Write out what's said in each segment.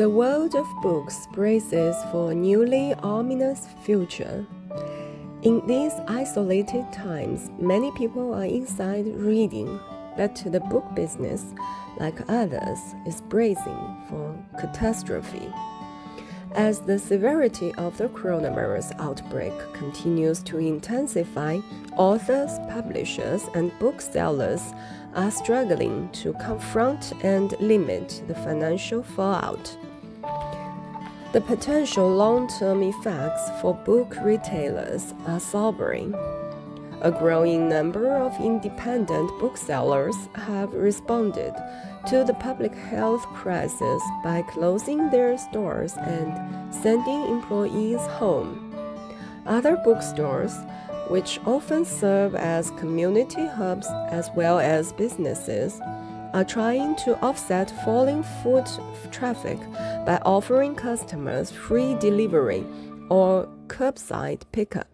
The world of books braces for a newly ominous future. In these isolated times, many people are inside reading, but the book business, like others, is bracing for catastrophe. As the severity of the coronavirus outbreak continues to intensify, authors, publishers, and booksellers are struggling to confront and limit the financial fallout. The potential long term effects for book retailers are sobering. A growing number of independent booksellers have responded to the public health crisis by closing their stores and sending employees home. Other bookstores, which often serve as community hubs as well as businesses, are trying to offset falling foot traffic by offering customers free delivery or curbside pickup.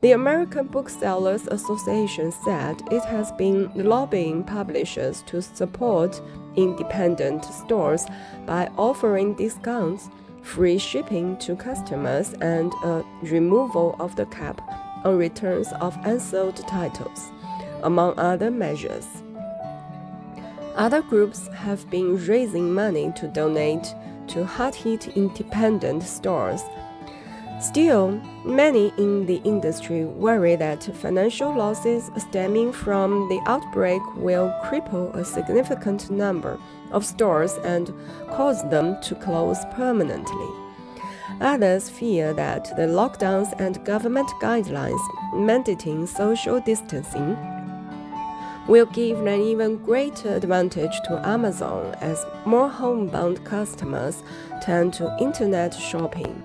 The American Booksellers Association said it has been lobbying publishers to support independent stores by offering discounts, free shipping to customers, and a removal of the cap on returns of unsold titles, among other measures. Other groups have been raising money to donate to hard hit independent stores. Still, many in the industry worry that financial losses stemming from the outbreak will cripple a significant number of stores and cause them to close permanently. Others fear that the lockdowns and government guidelines mandating social distancing will give an even greater advantage to Amazon as more homebound customers turn to internet shopping.